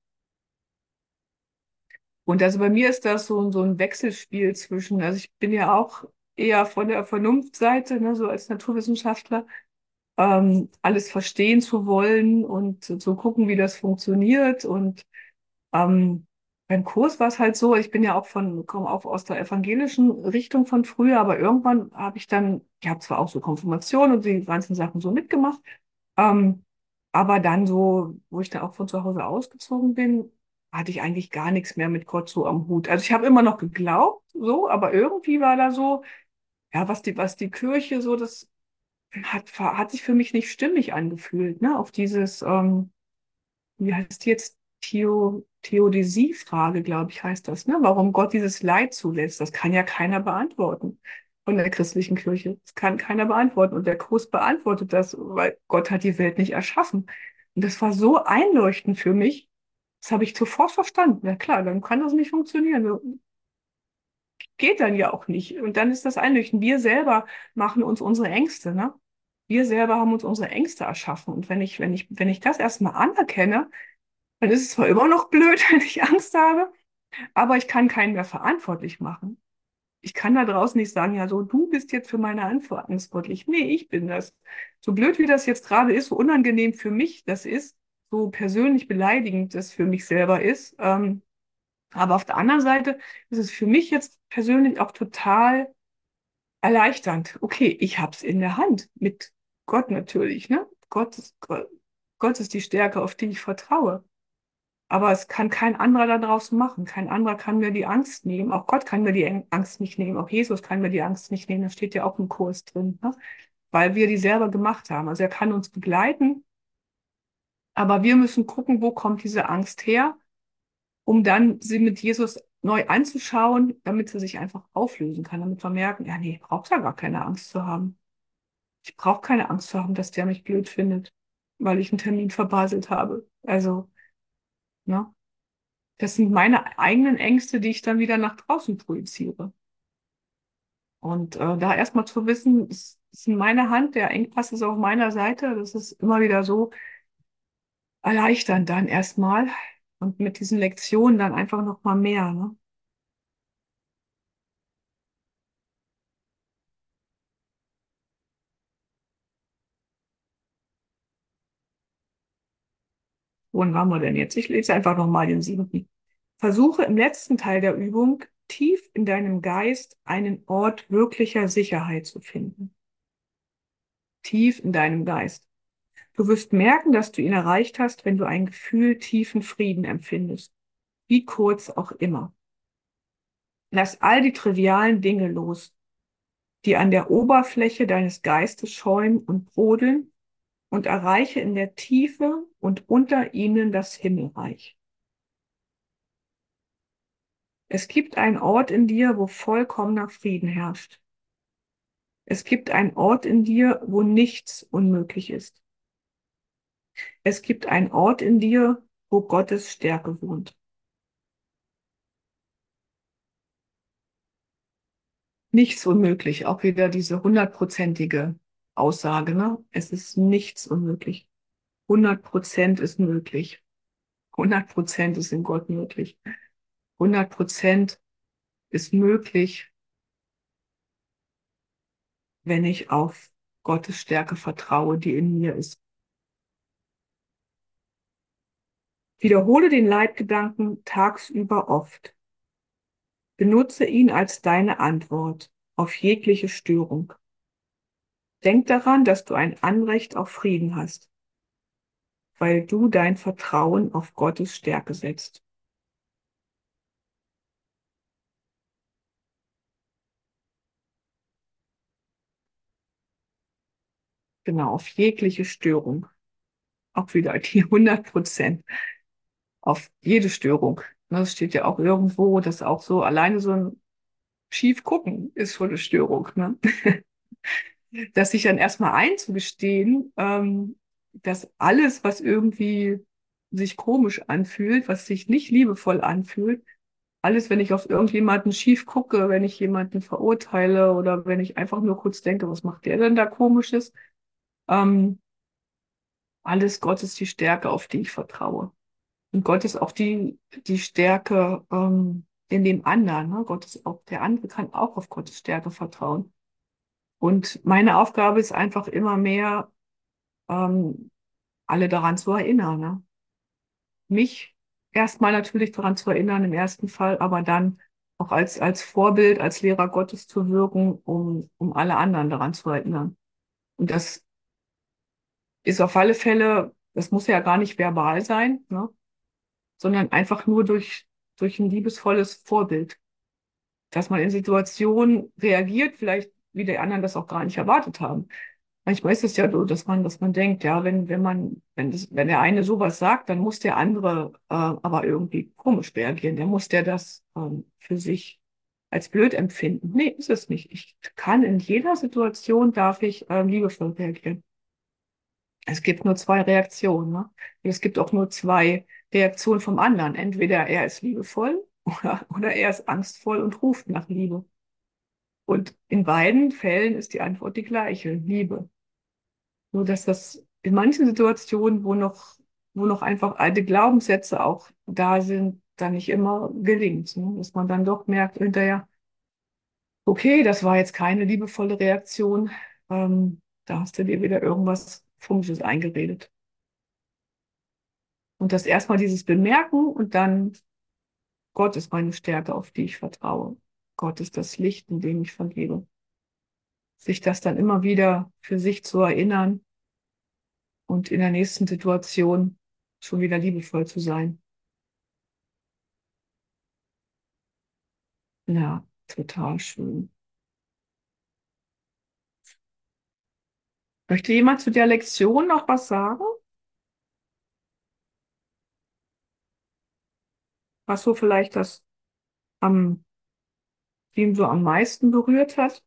Und also bei mir ist das so, so ein Wechselspiel zwischen, also ich bin ja auch eher von der Vernunftseite, ne, so als Naturwissenschaftler, ähm, alles verstehen zu wollen und zu, gucken, wie das funktioniert. Und ähm, beim Kurs war es halt so, ich bin ja auch von, komme auch aus der evangelischen Richtung von früher, aber irgendwann habe ich dann, ich habe zwar auch so Konfirmation und die ganzen Sachen so mitgemacht, ähm, aber dann so, wo ich dann auch von zu Hause ausgezogen bin, hatte ich eigentlich gar nichts mehr mit Gott so am Hut. Also ich habe immer noch geglaubt, so, aber irgendwie war da so, ja, was die, was die Kirche so, das hat, hat sich für mich nicht stimmig angefühlt, ne? Auf dieses, ähm, wie heißt die jetzt Theo, Theodizee-Frage, glaube ich, heißt das, ne? Warum Gott dieses Leid zulässt, das kann ja keiner beantworten von der christlichen Kirche. Das kann keiner beantworten. Und der Kurs beantwortet das, weil Gott hat die Welt nicht erschaffen. Und das war so einleuchtend für mich. Das habe ich sofort verstanden. Ja klar, dann kann das nicht funktionieren. Geht dann ja auch nicht. Und dann ist das einleuchtend. Wir selber machen uns unsere Ängste, ne? Wir selber haben uns unsere Ängste erschaffen. Und wenn ich, wenn ich, wenn ich das erstmal anerkenne, dann ist es zwar immer noch blöd, (laughs) wenn ich Angst habe, aber ich kann keinen mehr verantwortlich machen. Ich kann da draußen nicht sagen, ja, so, du bist jetzt für meine Angst verantwortlich. Nee, ich bin das. So blöd wie das jetzt gerade ist, so unangenehm für mich das ist, so persönlich beleidigend das für mich selber ist. Ähm, aber auf der anderen Seite ist es für mich jetzt persönlich auch total erleichternd. Okay, ich hab's in der Hand. Mit Gott natürlich, ne? Gott Gott, Gott ist die Stärke, auf die ich vertraue. Aber es kann kein anderer da draußen machen. Kein anderer kann mir die Angst nehmen. Auch Gott kann mir die Angst nicht nehmen. Auch Jesus kann mir die Angst nicht nehmen. Da steht ja auch im Kurs drin, ne? Weil wir die selber gemacht haben. Also er kann uns begleiten, aber wir müssen gucken, wo kommt diese Angst her, um dann sie mit Jesus neu anzuschauen, damit sie sich einfach auflösen kann, damit wir merken, ja, nee, ich brauche da gar keine Angst zu haben. Ich brauche keine Angst zu haben, dass der mich blöd findet, weil ich einen Termin verbaselt habe. Also, ne? Das sind meine eigenen Ängste, die ich dann wieder nach draußen projiziere. Und äh, da erstmal zu wissen, es ist in meiner Hand, der Engpass ist auf meiner Seite, das ist immer wieder so, erleichtern dann erstmal und mit diesen Lektionen dann einfach noch mal mehr, ne? Wohin waren wir denn jetzt? Ich lese einfach noch mal den siebten. Versuche im letzten Teil der Übung tief in deinem Geist einen Ort wirklicher Sicherheit zu finden. Tief in deinem Geist. Du wirst merken, dass du ihn erreicht hast, wenn du ein Gefühl tiefen Frieden empfindest, wie kurz auch immer. Lass all die trivialen Dinge los, die an der Oberfläche deines Geistes schäumen und brodeln und erreiche in der Tiefe und unter ihnen das Himmelreich. Es gibt einen Ort in dir, wo vollkommener Frieden herrscht. Es gibt einen Ort in dir, wo nichts unmöglich ist. Es gibt einen Ort in dir, wo Gottes Stärke wohnt. Nichts unmöglich, auch wieder diese hundertprozentige Aussage, ne? Es ist nichts unmöglich. 100 Prozent ist möglich. 100 Prozent ist in Gott möglich. 100 Prozent ist möglich, wenn ich auf Gottes Stärke vertraue, die in mir ist. Wiederhole den Leitgedanken tagsüber oft. Benutze ihn als deine Antwort auf jegliche Störung. Denk daran, dass du ein Anrecht auf Frieden hast, weil du dein Vertrauen auf Gottes Stärke setzt. Genau, auf jegliche Störung. Auch wieder (laughs) die 100 Prozent. Auf jede Störung. Das steht ja auch irgendwo, dass auch so alleine so ein schief gucken ist schon eine Störung. Ne? (laughs) dass sich dann erstmal einzugestehen, ähm, dass alles, was irgendwie sich komisch anfühlt, was sich nicht liebevoll anfühlt, alles, wenn ich auf irgendjemanden schief gucke, wenn ich jemanden verurteile oder wenn ich einfach nur kurz denke, was macht der denn da komisches? Ähm, alles Gott ist die Stärke, auf die ich vertraue. Und Gott ist auch die, die Stärke ähm, in dem anderen. Ne? Gott ist auch, der andere kann auch auf Gottes Stärke vertrauen. Und meine Aufgabe ist einfach immer mehr, ähm, alle daran zu erinnern. Ne? Mich erstmal natürlich daran zu erinnern im ersten Fall, aber dann auch als, als Vorbild, als Lehrer Gottes zu wirken, um, um alle anderen daran zu erinnern. Und das ist auf alle Fälle, das muss ja gar nicht verbal sein, ne? sondern einfach nur durch, durch ein liebesvolles Vorbild. Dass man in Situationen reagiert, vielleicht wie die anderen das auch gar nicht erwartet haben. Manchmal ist es ja so, dass man, dass man denkt, ja, wenn, wenn man, wenn das, wenn der eine sowas sagt, dann muss der andere äh, aber irgendwie komisch reagieren. Der muss der das ähm, für sich als blöd empfinden. Nee, ist es nicht. Ich kann in jeder Situation darf ich ähm, liebevoll reagieren. Es gibt nur zwei Reaktionen. Ne? Es gibt auch nur zwei Reaktionen vom anderen. Entweder er ist liebevoll (laughs) oder, oder er ist angstvoll und ruft nach Liebe. Und in beiden Fällen ist die Antwort die gleiche, Liebe. Nur dass das in manchen Situationen, wo noch, wo noch einfach alte Glaubenssätze auch da sind, dann nicht immer gelingt. Ne? Dass man dann doch merkt hinterher, okay, das war jetzt keine liebevolle Reaktion. Ähm, da hast du dir wieder irgendwas Komisches eingeredet. Und das erstmal dieses Bemerken und dann, Gott ist meine Stärke, auf die ich vertraue. Gott ist das Licht, in dem ich vergebe. Sich das dann immer wieder für sich zu erinnern und in der nächsten Situation schon wieder liebevoll zu sein. Ja, total schön. Möchte jemand zu der Lektion noch was sagen? Was so vielleicht das am die ihn so am meisten berührt hat?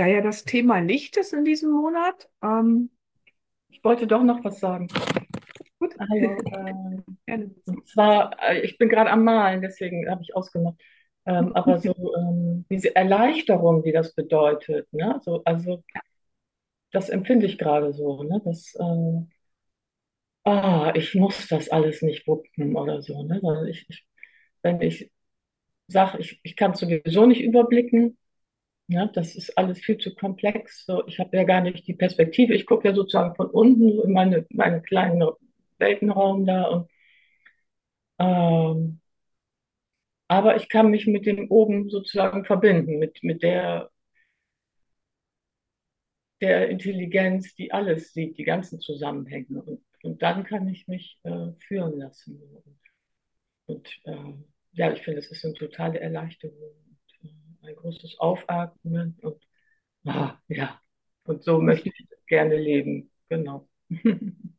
Da ja das Thema Licht ist in diesem Monat, ähm, Ich wollte doch noch was sagen. gut, Also, (laughs) äh, gerne. und zwar, äh, ich bin gerade am Malen, deswegen habe ich ausgemacht. Ähm, (laughs) aber so ähm, diese Erleichterung, die das bedeutet, ne? So, also das empfinde ich gerade so, ne? Das, äh, ah, ich muss das alles nicht wuppen oder so, ne? Weil ich, ich, wenn ich sage, ich, ich kann es sowieso nicht überblicken, ne? Das ist alles viel zu komplex. So, ich habe ja gar nicht die Perspektive. Ich gucke ja sozusagen von unten so in meine, meine kleinen Weltenraum da und ähm, aber ich kann mich mit dem oben sozusagen verbinden, mit, mit der, der Intelligenz, die alles sieht, die ganzen Zusammenhänge. Und, und dann kann ich mich äh, führen lassen. Und, und äh, ja, ich finde, es ist eine totale Erleichterung ein großes Aufatmen. Und ah, ja, und so möchte ich gerne leben. Genau. (laughs)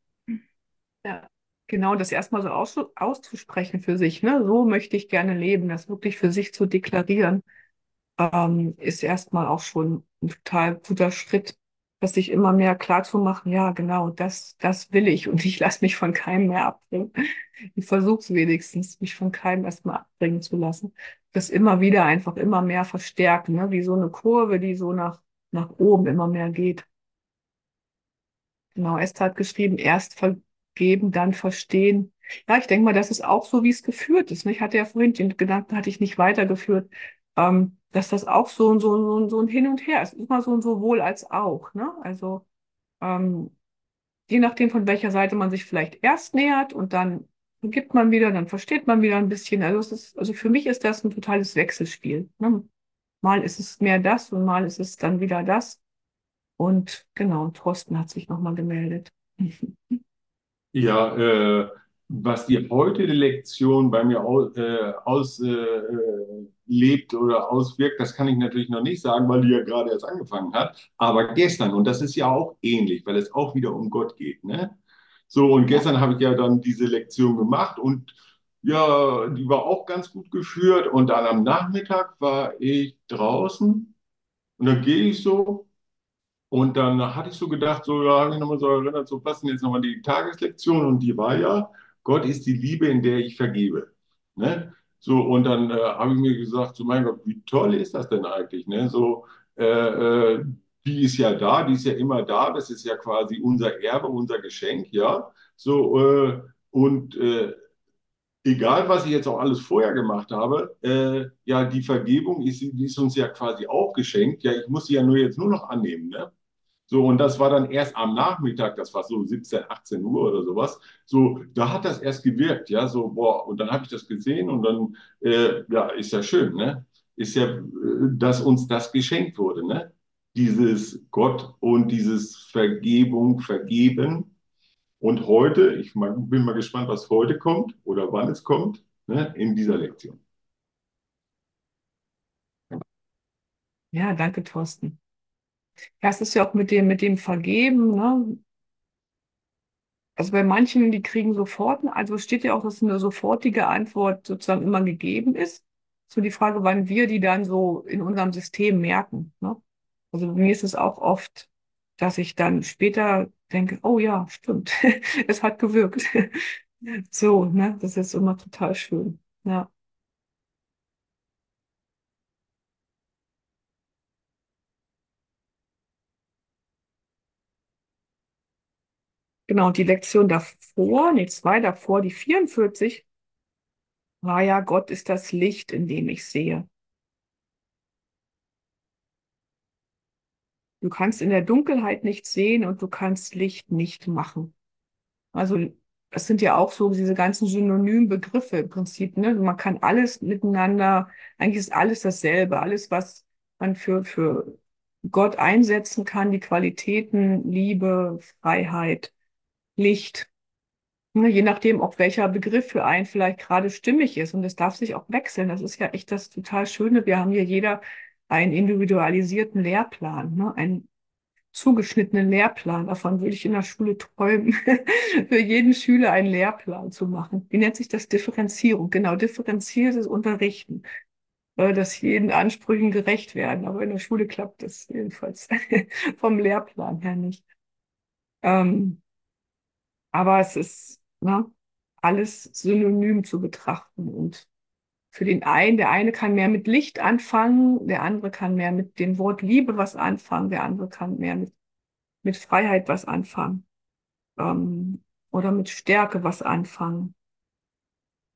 Ja, genau, das erstmal so aus, auszusprechen für sich, ne? So möchte ich gerne leben, das wirklich für sich zu deklarieren, ähm, ist erstmal auch schon ein total guter Schritt, das sich immer mehr klar zu machen, ja, genau, das, das will ich und ich lasse mich von keinem mehr abbringen. Ich versuche es wenigstens, mich von keinem erstmal abbringen zu lassen. Das immer wieder einfach immer mehr verstärken, ne? Wie so eine Kurve, die so nach, nach oben immer mehr geht. Genau, Esther hat geschrieben, erst vergeben, dann verstehen. Ja, ich denke mal, das ist auch so, wie es geführt ist. ne? Ich hatte ja vorhin den Gedanken, hatte ich nicht weitergeführt, ähm, dass das auch so, so, so, so ein Hin und Her ist. Immer so ein sowohl als auch. Ne? Also ähm, je nachdem, von welcher Seite man sich vielleicht erst nähert und dann gibt man wieder, dann versteht man wieder ein bisschen. Also es ist, also für mich ist das ein totales Wechselspiel. Ne? Mal ist es mehr das und mal ist es dann wieder das. Und genau, Thorsten hat sich nochmal gemeldet. (laughs) Ja, äh, was die heutige Lektion bei mir aus, äh, auslebt oder auswirkt, das kann ich natürlich noch nicht sagen, weil die ja gerade erst angefangen hat. Aber gestern, und das ist ja auch ähnlich, weil es auch wieder um Gott geht, ne? So, und gestern habe ich ja dann diese Lektion gemacht und ja, die war auch ganz gut geführt. Und dann am Nachmittag war ich draußen und dann gehe ich so. Und dann hatte ich so gedacht, so, ja, habe ich nochmal so erinnert, so, was sind jetzt nochmal die Tageslektion? Und die war ja, Gott ist die Liebe, in der ich vergebe. Ne? So, und dann äh, habe ich mir gesagt, so, mein Gott, wie toll ist das denn eigentlich? Ne? So, äh, äh, die ist ja da, die ist ja immer da, das ist ja quasi unser Erbe, unser Geschenk, ja. So, äh, und äh, egal, was ich jetzt auch alles vorher gemacht habe, äh, ja, die Vergebung ist, die ist uns ja quasi auch geschenkt. Ja, ich muss sie ja nur jetzt nur noch annehmen, ne? So, und das war dann erst am Nachmittag, das war so 17, 18 Uhr oder sowas. So, da hat das erst gewirkt, ja, so, boah, und dann habe ich das gesehen und dann, äh, ja, ist ja schön, ne? Ist ja, äh, dass uns das geschenkt wurde, ne? Dieses Gott und dieses Vergebung, Vergeben. Und heute, ich bin mal gespannt, was heute kommt oder wann es kommt, ne, in dieser Lektion. Ja, danke, Thorsten. Ja, es ist ja auch mit dem, mit dem Vergeben, ne? Also bei manchen, die kriegen sofort, also steht ja auch, dass eine sofortige Antwort sozusagen immer gegeben ist. So die Frage, wann wir die dann so in unserem System merken, ne? Also mir ist es auch oft, dass ich dann später denke, oh ja, stimmt, (laughs) es hat gewirkt. (laughs) So, ne? Das ist immer total schön. Ja. Genau, und die Lektion davor, nee, zwei davor, die 44, war ja, Gott ist das Licht, in dem ich sehe. Du kannst in der Dunkelheit nicht sehen und du kannst Licht nicht machen. Also das sind ja auch so diese ganzen synonymen Begriffe im Prinzip, ne? Man kann alles miteinander, eigentlich ist alles dasselbe, alles, was man für, für Gott einsetzen kann, die Qualitäten, Liebe, Freiheit, Licht. Ne, je nachdem, ob welcher Begriff für einen vielleicht gerade stimmig ist. Und es darf sich auch wechseln. Das ist ja echt das total Schöne. Wir haben hier jeder einen individualisierten Lehrplan, ne? Einen zugeschnittenen Lehrplan. Davon würde ich in der Schule träumen, (laughs) für jeden Schüler einen Lehrplan zu machen. Wie nennt sich das? Differenzierung. Genau, differenziertes Unterrichten. äh, dass jeden Ansprüchen gerecht werden. Aber in der Schule klappt das jedenfalls (laughs) vom Lehrplan her nicht. Ähm, aber es ist ne, alles synonym zu betrachten. Und für den einen, der eine kann mehr mit Licht anfangen, der andere kann mehr mit dem Wort Liebe was anfangen, der andere kann mehr mit, mit Freiheit was anfangen. Ähm, oder mit Stärke was anfangen.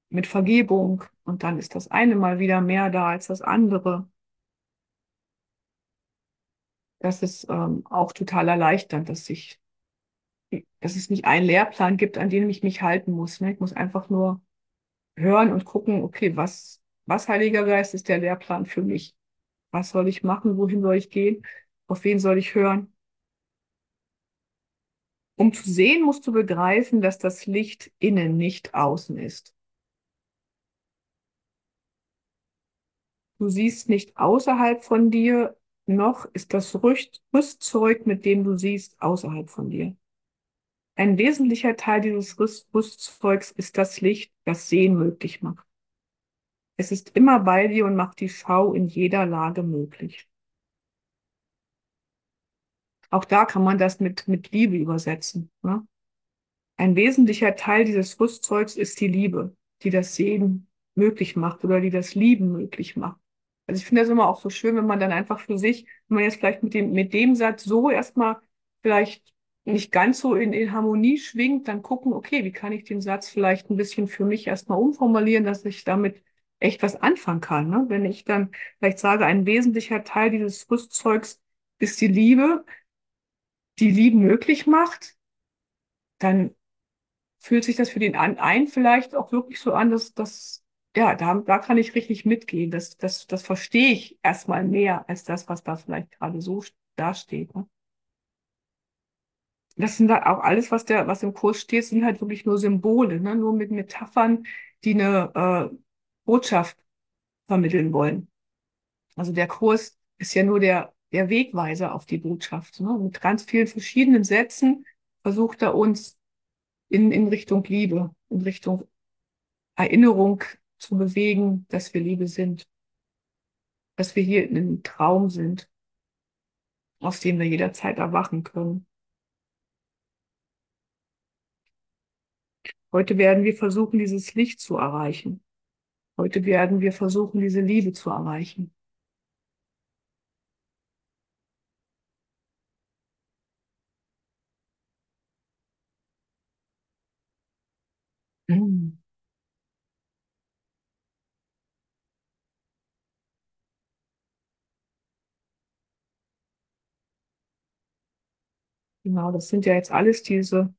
Mit Vergebung. Und dann ist das eine mal wieder mehr da als das andere. Das ist ähm, auch total erleichternd, dass ich dass es nicht einen Lehrplan gibt, an den ich mich halten muss. Ne? Ich muss einfach nur hören und gucken, okay, was, was Heiliger Geist ist der Lehrplan für mich? Was soll ich machen? Wohin soll ich gehen? Auf wen soll ich hören? Um zu sehen, musst du begreifen, dass das Licht innen, nicht außen ist. Du siehst nicht außerhalb von dir, noch ist das Rüstzeug, mit dem du siehst, außerhalb von dir. Ein wesentlicher Teil dieses Rüstzeugs ist das Licht, das Sehen möglich macht. Es ist immer bei dir und macht die Schau in jeder Lage möglich. Auch da kann man das mit, mit Liebe übersetzen. Ne? Ein wesentlicher Teil dieses Rüstzeugs ist die Liebe, die das Sehen möglich macht oder die das Lieben möglich macht. Also ich finde das immer auch so schön, wenn man dann einfach für sich, wenn man jetzt vielleicht mit dem, mit dem Satz so erstmal vielleicht nicht ganz so in, in Harmonie schwingt, dann gucken, okay, wie kann ich den Satz vielleicht ein bisschen für mich erstmal umformulieren, dass ich damit echt was anfangen kann. Ne? Wenn ich dann vielleicht sage, ein wesentlicher Teil dieses Rüstzeugs ist die Liebe, die Liebe möglich macht, dann fühlt sich das für den einen vielleicht auch wirklich so an, dass das, ja, da, da kann ich richtig mitgehen. Das, das, das verstehe ich erstmal mehr als das, was da vielleicht gerade so dasteht. Ne? Das sind halt auch alles, was der, was im Kurs steht, sind halt wirklich nur Symbole, ne? nur mit Metaphern, die eine äh, Botschaft vermitteln wollen. Also der Kurs ist ja nur der, der Wegweiser auf die Botschaft. Ne? Mit ganz vielen verschiedenen Sätzen versucht er uns in, in Richtung Liebe, in Richtung Erinnerung zu bewegen, dass wir Liebe sind. Dass wir hier in einem Traum sind, aus dem wir jederzeit erwachen können. Heute werden wir versuchen, dieses Licht zu erreichen. Heute werden wir versuchen, diese Liebe zu erreichen. Hm. Genau, das sind ja jetzt alles diese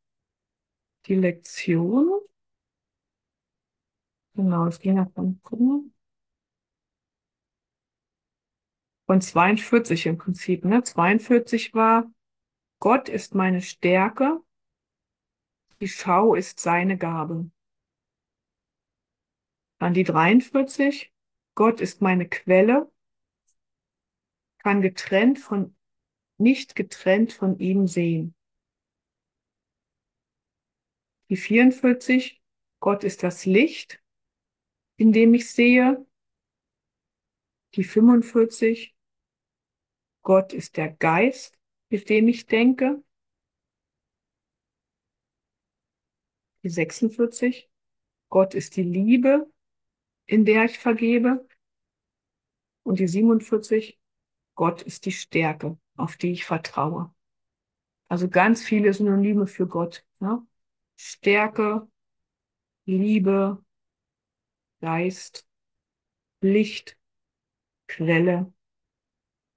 die Lektion. Genau, es ging ja von, gucken. Von 42 im Prinzip, ne? 42 war, Gott ist meine Stärke, die Schau ist seine Gabe. Dann die 43, Gott ist meine Quelle, kann getrennt von, nicht getrennt von ihm sehen. Die 44, Gott ist das Licht, in dem ich sehe. Die 45, Gott ist der Geist, mit dem ich denke. Die 46, Gott ist die Liebe, in der ich vergebe. Und die 47, Gott ist die Stärke, auf die ich vertraue. Also ganz viele Synonyme für Gott. Ne? Stärke, Liebe, Geist, Licht, Quelle,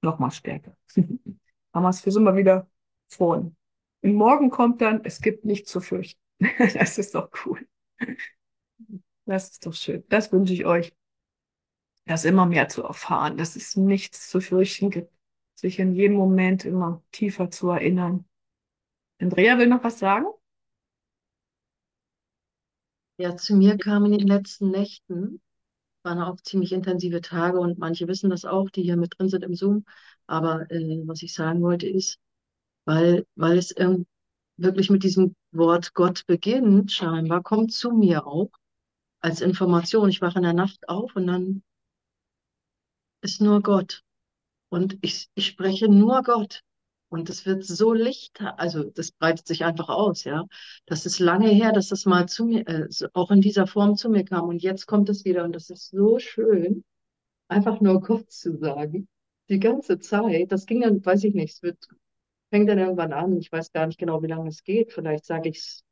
nochmal Stärke. (laughs) Haben wir es für mal wieder vorn. Und morgen kommt dann, es gibt nichts zu fürchten. (laughs) das ist doch cool. Das ist doch schön. Das wünsche ich euch, das immer mehr zu erfahren, dass es nichts zu fürchten gibt, sich in jedem Moment immer tiefer zu erinnern. Andrea will noch was sagen? Ja, zu mir kam in den letzten Nächten, waren auch ziemlich intensive Tage und manche wissen das auch, die hier mit drin sind im Zoom. Aber äh, was ich sagen wollte ist, weil, weil es ähm, wirklich mit diesem Wort Gott beginnt, scheinbar, kommt zu mir auch als Information. Ich wache in der Nacht auf und dann ist nur Gott. Und ich, ich spreche nur Gott. Und es wird so licht, also das breitet sich einfach aus, ja. Das ist lange her, dass das mal zu mir, äh, auch in dieser Form zu mir kam. Und jetzt kommt es wieder und das ist so schön, einfach nur Gott zu sagen. Die ganze Zeit. Das ging dann, weiß ich nicht, es wird, fängt dann irgendwann an. Ich weiß gar nicht genau, wie lange es geht. Vielleicht sage ich es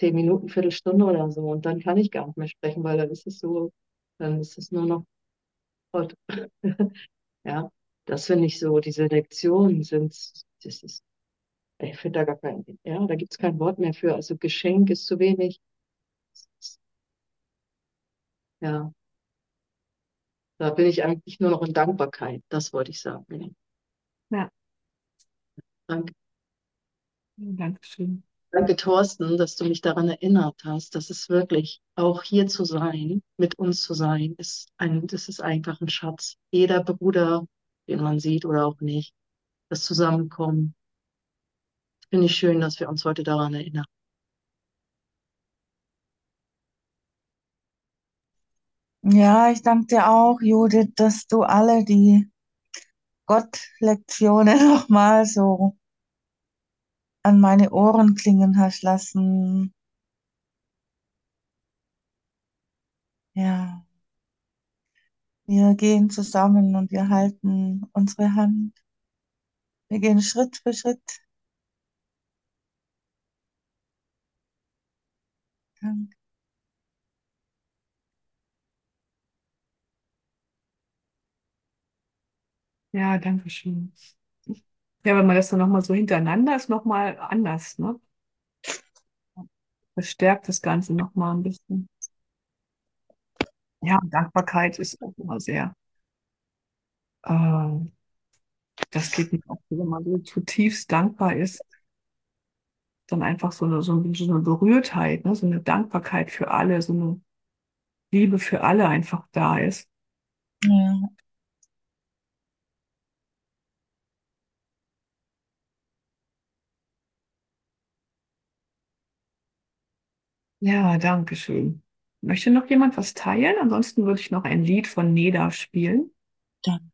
zehn Minuten, Viertelstunde oder so. Und dann kann ich gar nicht mehr sprechen, weil dann ist es so, dann ist es nur noch Gott. (laughs) Ja. Das finde ich so, diese Lektionen sind, das ist, ich finde da gar kein, ja, da gibt es kein Wort mehr für. Also Geschenk ist zu wenig. Ja, da bin ich eigentlich nur noch in Dankbarkeit. Das wollte ich sagen. Ja, Danke. Dankeschön. Danke, Thorsten, dass du mich daran erinnert hast, dass es wirklich auch hier zu sein, mit uns zu sein, ist ein, das ist einfach ein Schatz. Jeder Bruder, den man sieht oder auch nicht, das Zusammenkommen. Finde ich schön, dass wir uns heute daran erinnern. Ja, ich danke dir auch, Judith, dass du alle die Gott-Lektionen (laughs) nochmal so an meine Ohren klingen hast lassen. Ja, wir gehen zusammen und wir halten unsere Hand. Wir gehen Schritt für Schritt. Danke. Ja, danke schön. Ja, wenn man das dann nochmal so hintereinander ist, nochmal anders, ne? Das stärkt das Ganze nochmal ein bisschen. Ja, Dankbarkeit ist auch immer sehr, äh, das geht mir auch so, wenn man so zutiefst dankbar ist, dann einfach so eine, so eine, so eine Berührtheit, ne? So eine Dankbarkeit für alle, so eine Liebe für alle einfach da ist. Ja. Ja, danke schön. Möchte noch jemand was teilen? Ansonsten würde ich noch ein Lied von Neda spielen. Danke.